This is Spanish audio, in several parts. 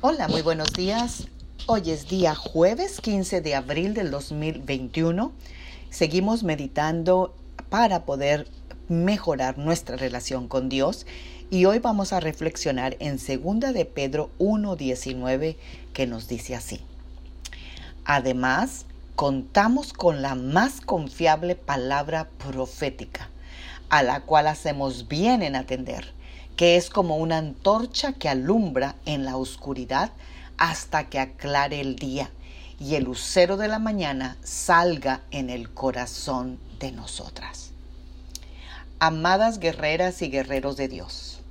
Hola, muy buenos días. Hoy es día jueves 15 de abril del 2021. Seguimos meditando para poder mejorar nuestra relación con Dios y hoy vamos a reflexionar en 2 de Pedro 1:19 que nos dice así. Además, contamos con la más confiable palabra profética, a la cual hacemos bien en atender que es como una antorcha que alumbra en la oscuridad hasta que aclare el día y el lucero de la mañana salga en el corazón de nosotras. Amadas guerreras y guerreros de Dios,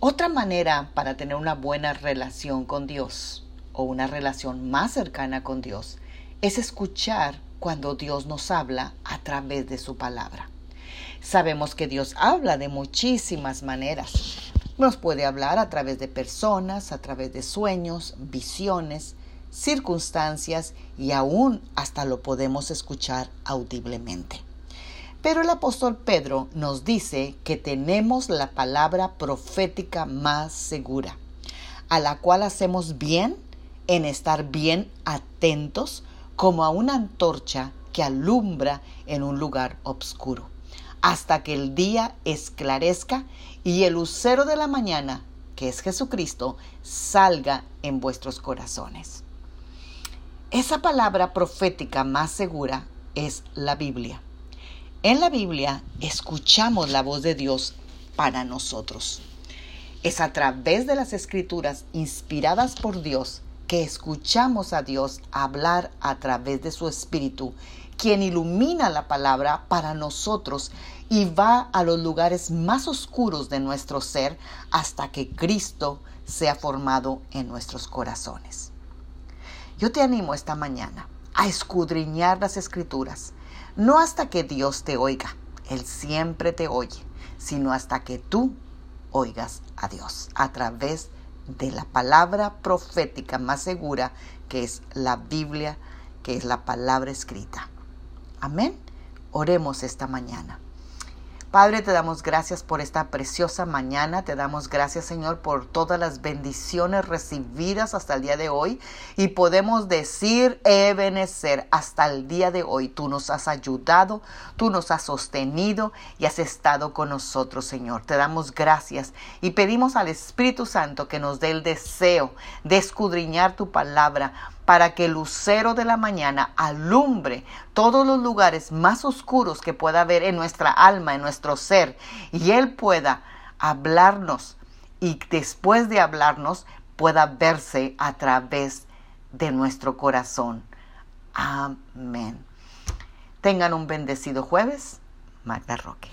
otra manera para tener una buena relación con Dios o una relación más cercana con Dios es escuchar cuando Dios nos habla a través de su palabra. Sabemos que Dios habla de muchísimas maneras. Nos puede hablar a través de personas, a través de sueños, visiones, circunstancias y aún hasta lo podemos escuchar audiblemente. Pero el apóstol Pedro nos dice que tenemos la palabra profética más segura, a la cual hacemos bien en estar bien atentos como a una antorcha que alumbra en un lugar oscuro hasta que el día esclarezca y el lucero de la mañana, que es Jesucristo, salga en vuestros corazones. Esa palabra profética más segura es la Biblia. En la Biblia escuchamos la voz de Dios para nosotros. Es a través de las escrituras inspiradas por Dios que escuchamos a Dios hablar a través de su Espíritu, quien ilumina la palabra para nosotros y va a los lugares más oscuros de nuestro ser hasta que Cristo sea formado en nuestros corazones. Yo te animo esta mañana a escudriñar las escrituras, no hasta que Dios te oiga, Él siempre te oye, sino hasta que tú oigas a Dios a través de la palabra profética más segura que es la Biblia, que es la palabra escrita. Amén. Oremos esta mañana. Padre, te damos gracias por esta preciosa mañana. Te damos gracias, Señor, por todas las bendiciones recibidas hasta el día de hoy. Y podemos decir, Ebenezer, hasta el día de hoy tú nos has ayudado, tú nos has sostenido y has estado con nosotros, Señor. Te damos gracias y pedimos al Espíritu Santo que nos dé el deseo de escudriñar tu palabra para que el lucero de la mañana alumbre todos los lugares más oscuros que pueda haber en nuestra alma, en ser, y Él pueda hablarnos y después de hablarnos pueda verse a través de nuestro corazón. Amén. Tengan un bendecido jueves. Magda Roque.